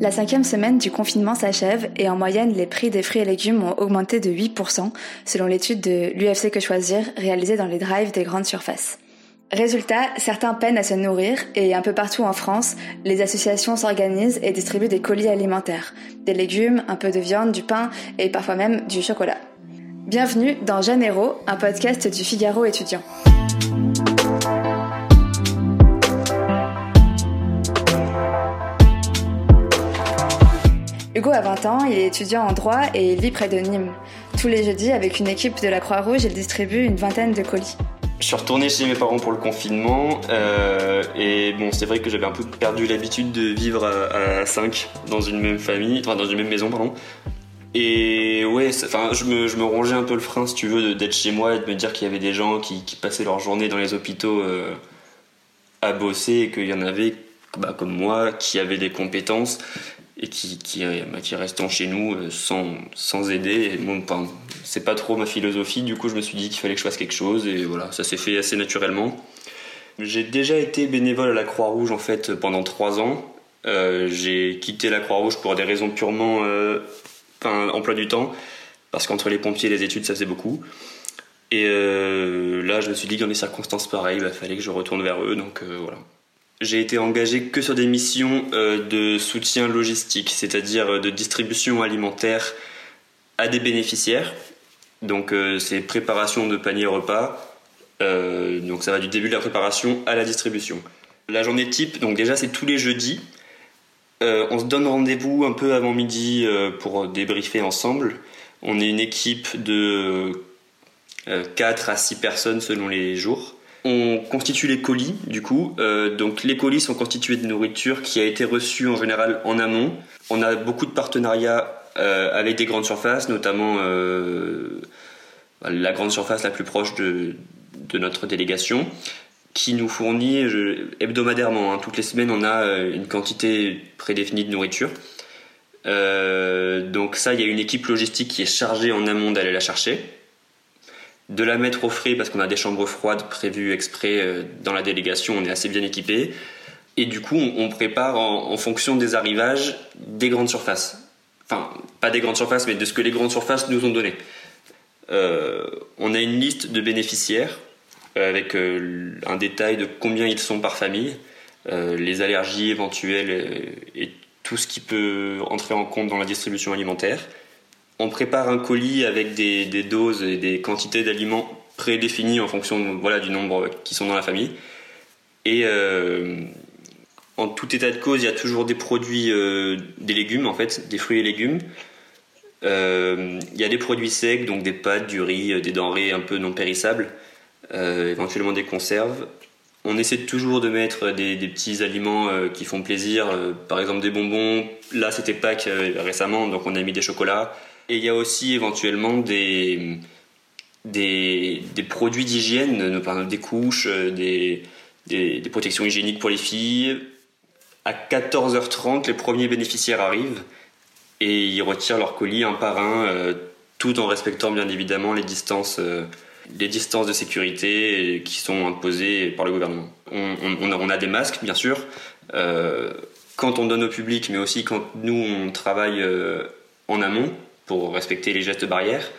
La cinquième semaine du confinement s'achève et en moyenne, les prix des fruits et légumes ont augmenté de 8% selon l'étude de l'UFC Que Choisir réalisée dans les drives des grandes surfaces. Résultat, certains peinent à se nourrir et un peu partout en France, les associations s'organisent et distribuent des colis alimentaires, des légumes, un peu de viande, du pain et parfois même du chocolat. Bienvenue dans Janeiro, un podcast du Figaro étudiant. Hugo a 20 ans, il est étudiant en droit et il vit près de Nîmes. Tous les jeudis, avec une équipe de la Croix-Rouge, il distribue une vingtaine de colis. Je suis retourné chez mes parents pour le confinement euh, et bon, c'est vrai que j'avais un peu perdu l'habitude de vivre à, 5 dans une même famille, enfin dans une même maison, pardon. Et ouais, enfin, je me, je me, rongeais un peu le frein, si tu veux, d'être chez moi et de me dire qu'il y avait des gens qui, passaient leur journée dans les hôpitaux euh, à bosser et qu'il y en avait, bah, comme moi, qui avaient des compétences et qui, qui, bah, qui restant chez nous euh, sans, sans aider. Bon, c'est pas trop ma philosophie, du coup je me suis dit qu'il fallait que je fasse quelque chose et voilà, ça s'est fait assez naturellement. J'ai déjà été bénévole à la Croix-Rouge en fait pendant trois ans. Euh, j'ai quitté la Croix-Rouge pour des raisons purement euh, emploi du temps, parce qu'entre les pompiers et les études ça faisait beaucoup. Et euh, là je me suis dit que dans des circonstances pareilles, il fallait que je retourne vers eux, donc voilà. J'ai été engagé que sur des missions euh, de soutien logistique, c'est-à-dire euh, de distribution alimentaire à des bénéficiaires. Donc euh, c'est préparation de panier repas. donc ça va du début de la préparation à la distribution. La journée type, donc déjà c'est tous les jeudis. on se donne rendez-vous un peu avant midi pour débriefer ensemble. On est une équipe de 4 à 6 personnes selon les jours. On constitue les colis, du coup. Euh, donc les colis sont constitués de nourriture qui a été reçue en général en amont. On a beaucoup de partenariats euh, avec des grandes surfaces, notamment euh, la grande surface la plus proche de, notre délégation, qui nous fournit hebdomadairement. Hein. toutes les semaines, on a une quantité prédéfinie de nourriture. donc ça, il y a une équipe logistique qui est chargée en amont d'aller la chercher de la mettre au frais parce qu'on a des chambres froides prévues exprès euh, dans la délégation, on est assez bien équipé. Et du coup, on prépare en, fonction des arrivages des grandes surfaces. Enfin, pas des grandes surfaces, mais de ce que les grandes surfaces nous ont donné. Euh, on a une liste de bénéficiaires euh, avec un détail de combien ils sont par famille, les allergies éventuelles et tout ce qui peut entrer en compte dans la distribution alimentaire on prépare un colis avec des, doses et des quantités d'aliments prédéfinies en fonction voilà, du nombre qui sont dans la famille. Et euh, en tout état de cause, il y a toujours des produits, euh, des légumes en fait, des fruits et légumes. Euh, il y a des produits secs, donc des pâtes, du riz, des denrées un peu non périssables, éventuellement des conserves. On essaie toujours de mettre des, des petits aliments qui font plaisir, par exemple des bonbons. Là, c'était Pâques récemment, donc on a mis des chocolats. Et il y a aussi éventuellement des, des, produits d'hygiène, des couches, euh, des, des, protections hygiéniques pour les filles. À 14h30, les premiers bénéficiaires arrivent et ils retirent leur colis un par un, euh, tout en respectant bien évidemment les distances, euh, les distances de sécurité qui sont imposées par le gouvernement. On a des masques, bien sûr, quand on donne au public, mais aussi quand nous on travaille en amont pour respecter les gestes barrières.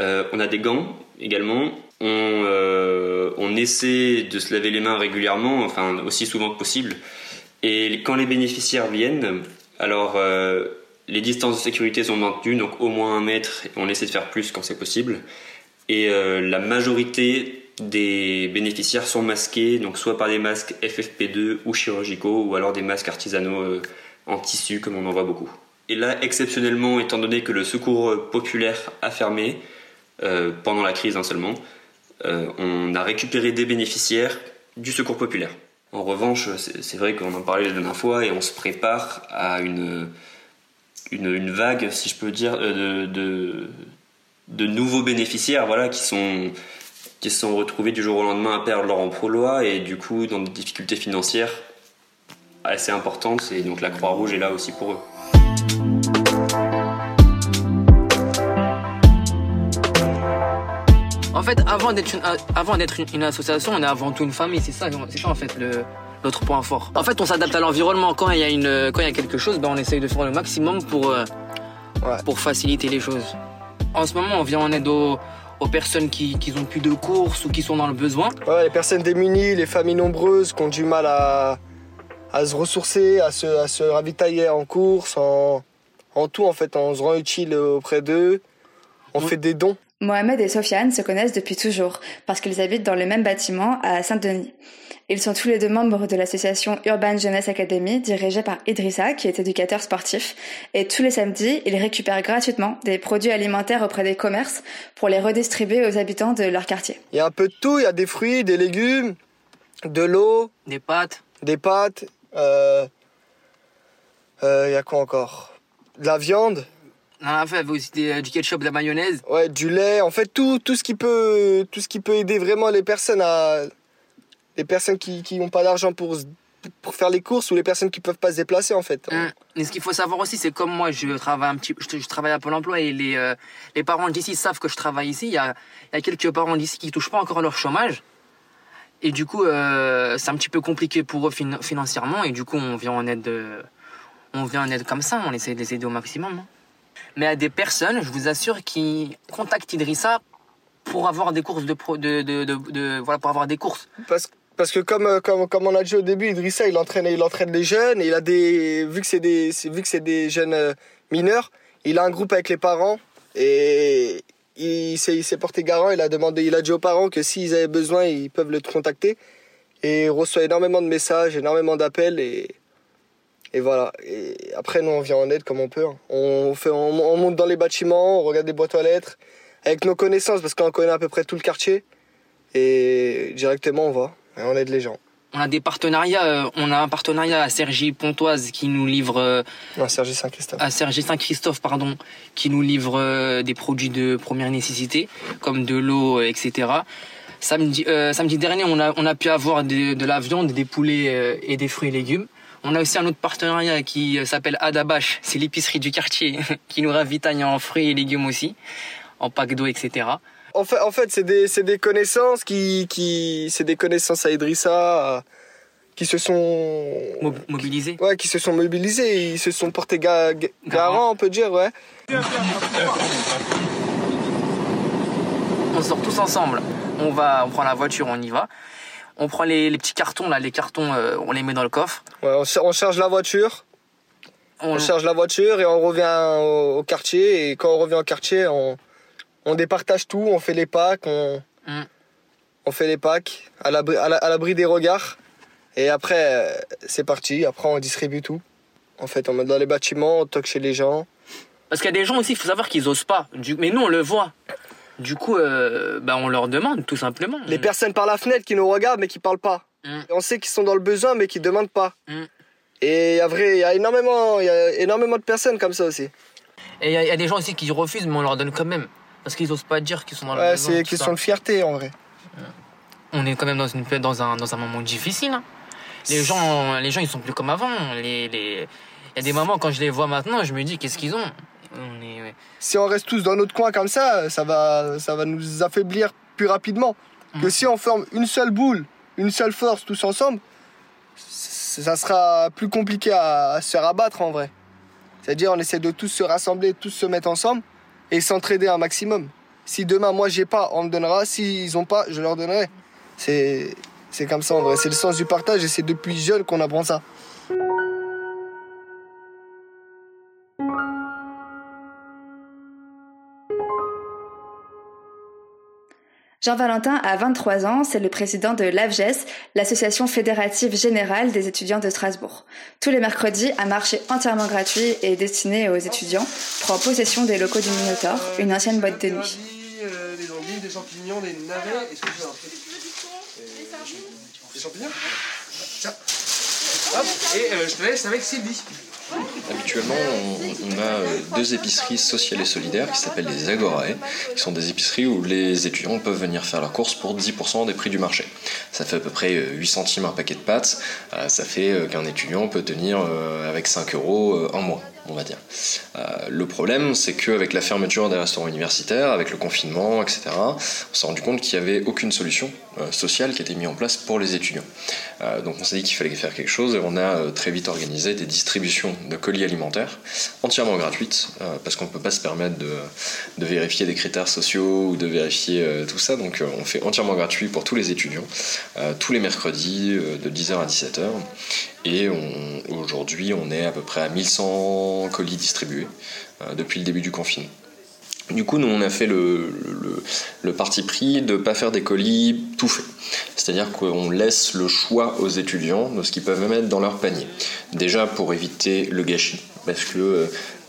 Euh, on a des gants également. On, euh, on, essaie de se laver les mains régulièrement, enfin aussi souvent que possible. Et quand les bénéficiaires viennent, alors euh, les distances de sécurité sont maintenues, donc au moins un mètre. On essaie de faire plus quand c'est possible. Et la majorité des bénéficiaires sont masqués, donc soit par des masques FFP2 ou chirurgicaux, ou alors des masques artisanaux en tissu, comme on en voit beaucoup. Et là, exceptionnellement, étant donné que le secours populaire a fermé, euh, pendant la crise hein, seulement, euh, on a récupéré des bénéficiaires du secours populaire. En revanche, c'est vrai qu'on en parlait la dernière fois et on se prépare à une, vague, si je peux dire, euh, de, de, nouveaux bénéficiaires voilà, qui sont qui sont retrouvés du jour au lendemain à perdre leur emploi et du coup dans des difficultés financières assez importantes et donc la Croix-Rouge est là aussi pour eux. En fait, avant d'être une, avant d'être une, association, on est avant tout une famille. C'est ça, c'est ça en fait le, notre point fort. En fait, on s'adapte à l'environnement. Quand il y a une, quand il y a quelque chose, ben, on essaye de faire le maximum pour, euh, pour faciliter les choses. En ce moment, on vient en aide aux, personnes qui, qui ont plus de courses ou qui sont dans le besoin. Ouais, les personnes démunies, les familles nombreuses qui ont du mal à, à se ressourcer, à se, à se ravitailler en course, en, en tout en fait, on se rend utile auprès d'eux, on fait des dons. Mohamed et Sofiane se connaissent depuis toujours parce qu'ils habitent dans le même bâtiment à Saint-Denis. Ils sont tous les deux membres de l'association Urban Jeunesse Academy dirigée par Idrissa qui est éducateur sportif et tous les samedis, ils récupèrent gratuitement des produits alimentaires auprès des commerces pour les redistribuer aux habitants de leur quartier. Il y a un peu de tout, il y a des fruits, des légumes, de l'eau, des pâtes, des pâtes, euh, euh, il y a quoi encore? De la viande? Ah, fait, aussi euh, du ketchup, de la mayonnaise. Ouais, du lait. En fait, tout, tout, ce qui peut, tout ce qui peut aider vraiment les personnes à. Les personnes qui n'ont pas d'argent pour, pour faire les courses ou les personnes qui peuvent pas se déplacer, en fait. Hum. Et ce qu'il faut savoir aussi, c'est comme moi, je travaille un petit, je, travaille à Pôle emploi et les, euh, les parents d'ici savent que je travaille ici. Il y a, y a quelques parents d'ici qui touchent pas encore leur chômage. Et du coup, euh, c'est un petit peu compliqué pour eux financièrement. Et du coup, on vient en aide, on vient en aide comme ça. On essaie de les aider au maximum. Hein mais à des personnes, je vous assure, qui contactent Idrissa pour avoir des courses de, pour avoir des courses. Parce, que comme, euh, comme, comme on a dit au début, Idrissa il entraîne il entraîne les jeunes il a des vu que c'est des vu que c'est des jeunes euh, mineurs, il a un groupe avec les parents et il s'est porté garant, il a demandé il a dit aux parents que s'ils avaient besoin, ils peuvent le contacter et il reçoit énormément de messages, énormément d'appels et voilà. Après, nous, on vient en aide comme on peut. Hein. On, fait, on, monte dans les bâtiments, on regarde des boîtes aux lettres, avec nos connaissances, parce qu'on connaît à peu près tout le quartier. Et directement, on va. Et on aide les gens. On a des partenariats. Euh, on a un partenariat à Sergi Pontoise qui nous livre. Euh, non, Sergi Saint-Christophe. À Sergi Saint-Christophe, pardon, qui nous livre euh, des produits de première nécessité, comme de l'eau, etc. Samedi, samedi dernier, on a, on a pu avoir de la viande, des poulets et des fruits et légumes. On a aussi un autre partenariat qui s'appelle Adabash, c'est l'épicerie du quartier qui nous ravitaille en fruits et légumes aussi, en pack d'eau, etc. En fait, en fait c'est des, des, connaissances qui, qui c'est des connaissances à Idrissa qui se sont mobilisés. Ouais, qui se sont mobilisés, ils se sont portés garants, on peut dire, ouais. On sort tous ensemble. On va, on prend la voiture, on y va on prend les, petits cartons là, les cartons, euh, on les met dans le coffre. Ouais, on, charge la voiture. On... charge la voiture et on revient au, quartier. Et quand on revient au quartier, on, on départage tout, on fait les packs, on, mm. on fait les packs à l'abri, à l'abri des regards. Et après, c'est parti. Après, on distribue tout. En fait, on met dans les bâtiments, on toque chez les gens. Parce qu'il y a des gens aussi, il faut savoir qu'ils osent pas. Mais nous, on le voit. Du coup, euh, bah, on leur demande tout simplement. Les personnes par la fenêtre qui nous regardent mais qui parlent pas. Mm. On sait qu'ils sont dans le besoin mais qui demandent pas. Mm. Et il y a vrai, il y a énormément, il y a énormément de personnes comme ça aussi. Et il y, a des gens aussi qui refusent mais on leur donne quand même parce qu'ils osent pas dire qu'ils sont dans le ouais, c'est question de fierté en vrai. On est quand même dans une dans un dans un moment difficile. Hein. Les gens, les gens ils sont plus comme avant. Les, les... Il y a des moments quand je les vois maintenant, je me dis qu'est-ce qu'ils ont? Si on reste tous dans notre coin comme ça, ça va, ça va nous affaiblir plus rapidement. Que si on forme une seule boule, une seule force tous ensemble, ça sera plus compliqué à, se faire abattre en vrai. C'est-à-dire on essaie de tous se rassembler, tous se mettre ensemble et s'entraider un maximum. Si demain moi j'ai pas, on me donnera. S'ils ont pas, je leur donnerai. C'est c'est comme ça en vrai. C'est le sens du partage et c'est depuis jeune qu'on apprend ça. Jean-Valentin a 23 ans, c'est le président de l'AVGES, l'association fédérative générale des étudiants de Strasbourg. Tous les mercredis, un marché entièrement gratuit et destiné aux étudiants prend possession des locaux du Minotaur, une ancienne boîte de nuit. Euh, des des champignons, des navets. Est-ce que Des champignons? Tiens. Hop, et euh, je te laisse avec Sylvie. Habituellement, on, a euh, deux épiceries sociales et solidaires qui s'appellent les Agorae, qui sont des épiceries où les étudiants peuvent venir faire leurs courses pour 10% des prix du marché. Ça fait à peu près 8 centimes un paquet de pâtes, euh, ça fait qu'un étudiant peut tenir avec 5 euros en mois. On va dire. le problème, c'est qu'avec la fermeture des restaurants universitaires, avec le confinement, etc., on s'est rendu compte qu'il n'y avait aucune solution sociale qui était mise en place pour les étudiants. donc on s'est dit qu'il fallait faire quelque chose et on a très vite organisé des distributions de colis alimentaires entièrement gratuites, parce qu'on ne peut pas se permettre de, de, vérifier des critères sociaux ou de vérifier tout ça. Donc on fait entièrement gratuit pour tous les étudiants, tous les mercredis de 10h à 17h. Et aujourd'hui, on est à peu près à 1100 colis distribués euh, depuis le début du confinement. Du coup, nous, on a fait le, le, parti pris de ne pas faire des colis tout faits. C'est-à-dire qu'on laisse le choix aux étudiants de ce qu'ils peuvent mettre dans leur panier. Déjà pour éviter le gâchis. Parce que euh,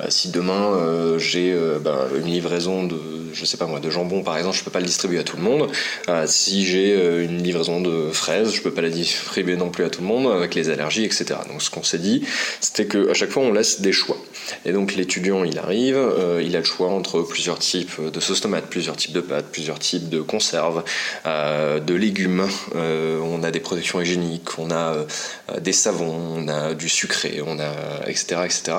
si demain euh, j'ai ben, une livraison de je sais pas moi, de jambon par exemple, je peux pas le distribuer à tout le monde. Euh, si j'ai euh, une livraison de fraises, je peux pas la distribuer non plus à tout le monde avec les allergies, etc. Donc ce qu'on s'est dit, c'était qu'à chaque fois on laisse des choix. Et donc l'étudiant il arrive, euh, il a le choix entre plusieurs types de sauce tomate, plusieurs types de pâtes, plusieurs types de conserves, de légumes. on a des protections hygiéniques, on a des savons, on a du sucré, on a etc etc.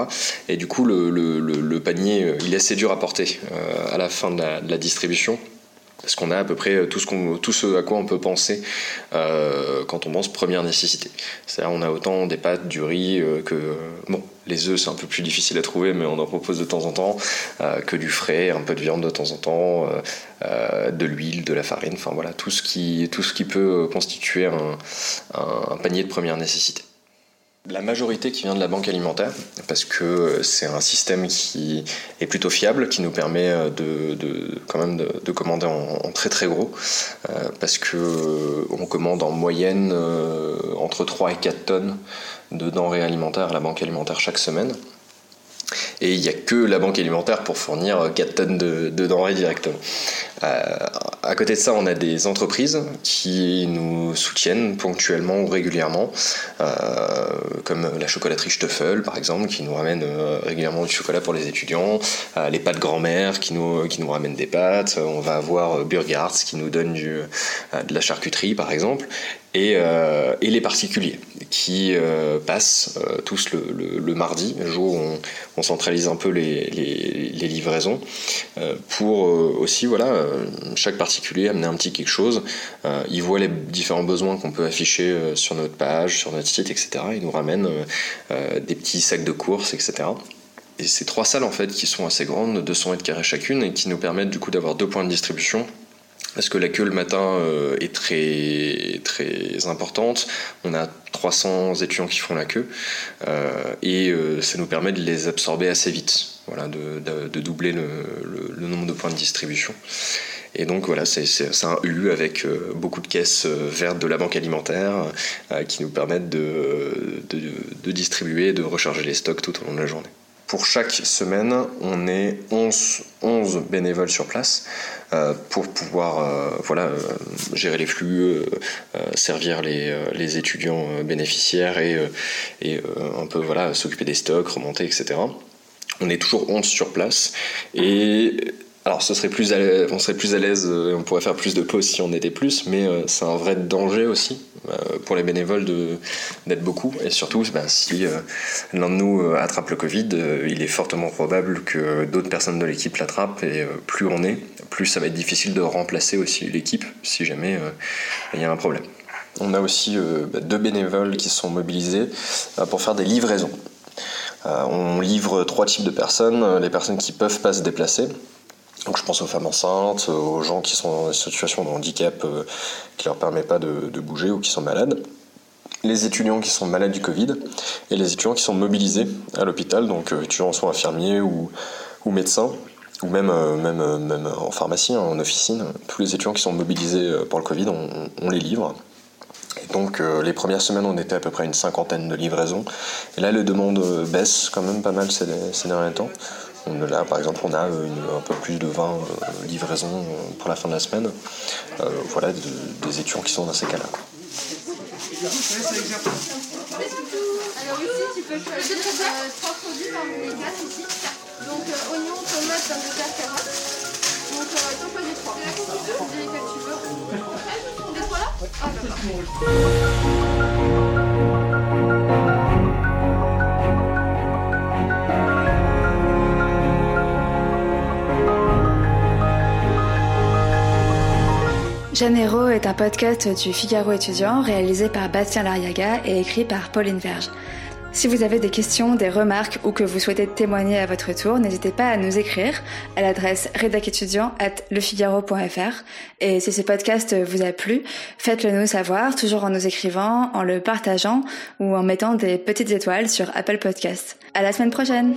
Et du coup le, le, panier il est assez dur à porter à la fin de la distribution. Parce qu'on a à peu près tout ce, qu'on, tout ce à quoi on peut penser euh, quand on pense première nécessité. C'est-à-dire on a autant des pâtes, du riz euh, que... bon, les œufs c'est un peu plus difficile à trouver mais on en propose de temps en temps, euh, que du frais, un peu de viande de temps en temps, de l'huile, de la farine, enfin voilà, tout ce qui, tout ce qui peut constituer un panier de première nécessité. La majorité qui vient de la banque alimentaire, parce que c'est un système qui est plutôt fiable, qui nous permet de, quand même de, commander en, très très gros, euh, parce que on commande en moyenne euh, entre 3 et 4 tonnes de denrées alimentaires à la banque alimentaire chaque semaine. Et il n'y a que la banque alimentaire pour fournir 4 tonnes de, denrées directement. Euh, à côté de ça, on a des entreprises qui nous soutiennent ponctuellement ou régulièrement, euh, comme la chocolaterie Stoffel par exemple, qui nous ramène euh, régulièrement du chocolat pour les étudiants, les pâtes grand-mère qui nous, qui nous ramènent des pâtes, on va avoir Burger qui nous donne de la charcuterie par exemple, et, euh, et, les particuliers qui euh, passent euh, tous le, mardi, le jour où on, centralise un peu les, les, les livraisons, pour aussi, voilà, chaque particulier amener un petit quelque chose. il voit les différents besoins qu'on peut afficher sur notre page, sur notre site, etc. Il nous ramène des petits sacs de courses, etc. Et ces trois salles en fait qui sont assez grandes, 200 mètres carrés chacune, et qui nous permettent du coup d'avoir deux points de distribution parce que la queue le matin euh, est très, très importante. On a 300 étudiants qui font la queue euh, et euh, ça nous permet de les absorber assez vite, voilà, de, doubler le, nombre de points de distribution. Et donc voilà, c'est un U avec beaucoup de caisses vertes de la banque alimentaire qui nous permettent de, de, distribuer de recharger les stocks tout au long de la journée. Pour chaque semaine, on est 11, 11 bénévoles sur place euh, pour pouvoir euh, voilà, euh, gérer les flux, servir les, les, étudiants bénéficiaires et, et un peu voilà, s'occuper des stocks, remonter, etc. On est toujours 11 sur place et alors, ce serait plus on serait plus à l'aise, et on pourrait faire plus de pauses si on était plus, mais c'est un vrai danger aussi euh, pour les bénévoles d'être beaucoup. Et surtout, ben, si euh, l'un de nous euh, attrape le Covid, il est fortement probable que d'autres personnes de l'équipe l'attrapent. Et plus on est, plus ça va être difficile de remplacer aussi l'équipe si jamais il y a un problème. On a aussi ben, deux bénévoles qui sont mobilisés pour faire des livraisons. on livre trois types de personnes, les personnes qui peuvent pas se déplacer, donc je pense aux femmes enceintes, aux gens qui sont dans des situations de handicap euh, qui leur permet pas de, bouger ou qui sont malades, les étudiants qui sont malades du Covid et les étudiants qui sont mobilisés à l'hôpital, donc euh, étudiants soit infirmiers ou, médecins ou même, euh, même en pharmacie, hein, en officine, tous les étudiants qui sont mobilisés pour le Covid, on, les livre. Et donc les premières semaines, on était à peu près une cinquantaine de livraisons. Et là, les demandes baissent quand même pas mal ces derniers temps. Là, par exemple, on a un peu plus de 20 euh, livraisons euh, pour la fin de la semaine. Euh, voilà, des étudiants qui sont dans ces cas-là. Alors ici, tu peux choisir trois produits parmi les quatre ici. Donc oignons, tomates, pommes de terre, carottes. Donc t'en choisis trois. Lesquels tu veux. Des trois là? Ah d'accord. Janeiro est un podcast du Figaro étudiant réalisé par Bastien Lariaga et écrit par Pauline Verge. Si vous avez des questions, des remarques ou que vous souhaitez témoigner à votre tour, n'hésitez pas à nous écrire à l'adresse redacétudiant@lefigaro.fr. Et si ce podcast vous a plu, faites-le nous savoir, toujours en nous écrivant, en le partageant ou en mettant des petites étoiles sur Apple Podcasts. À la semaine prochaine!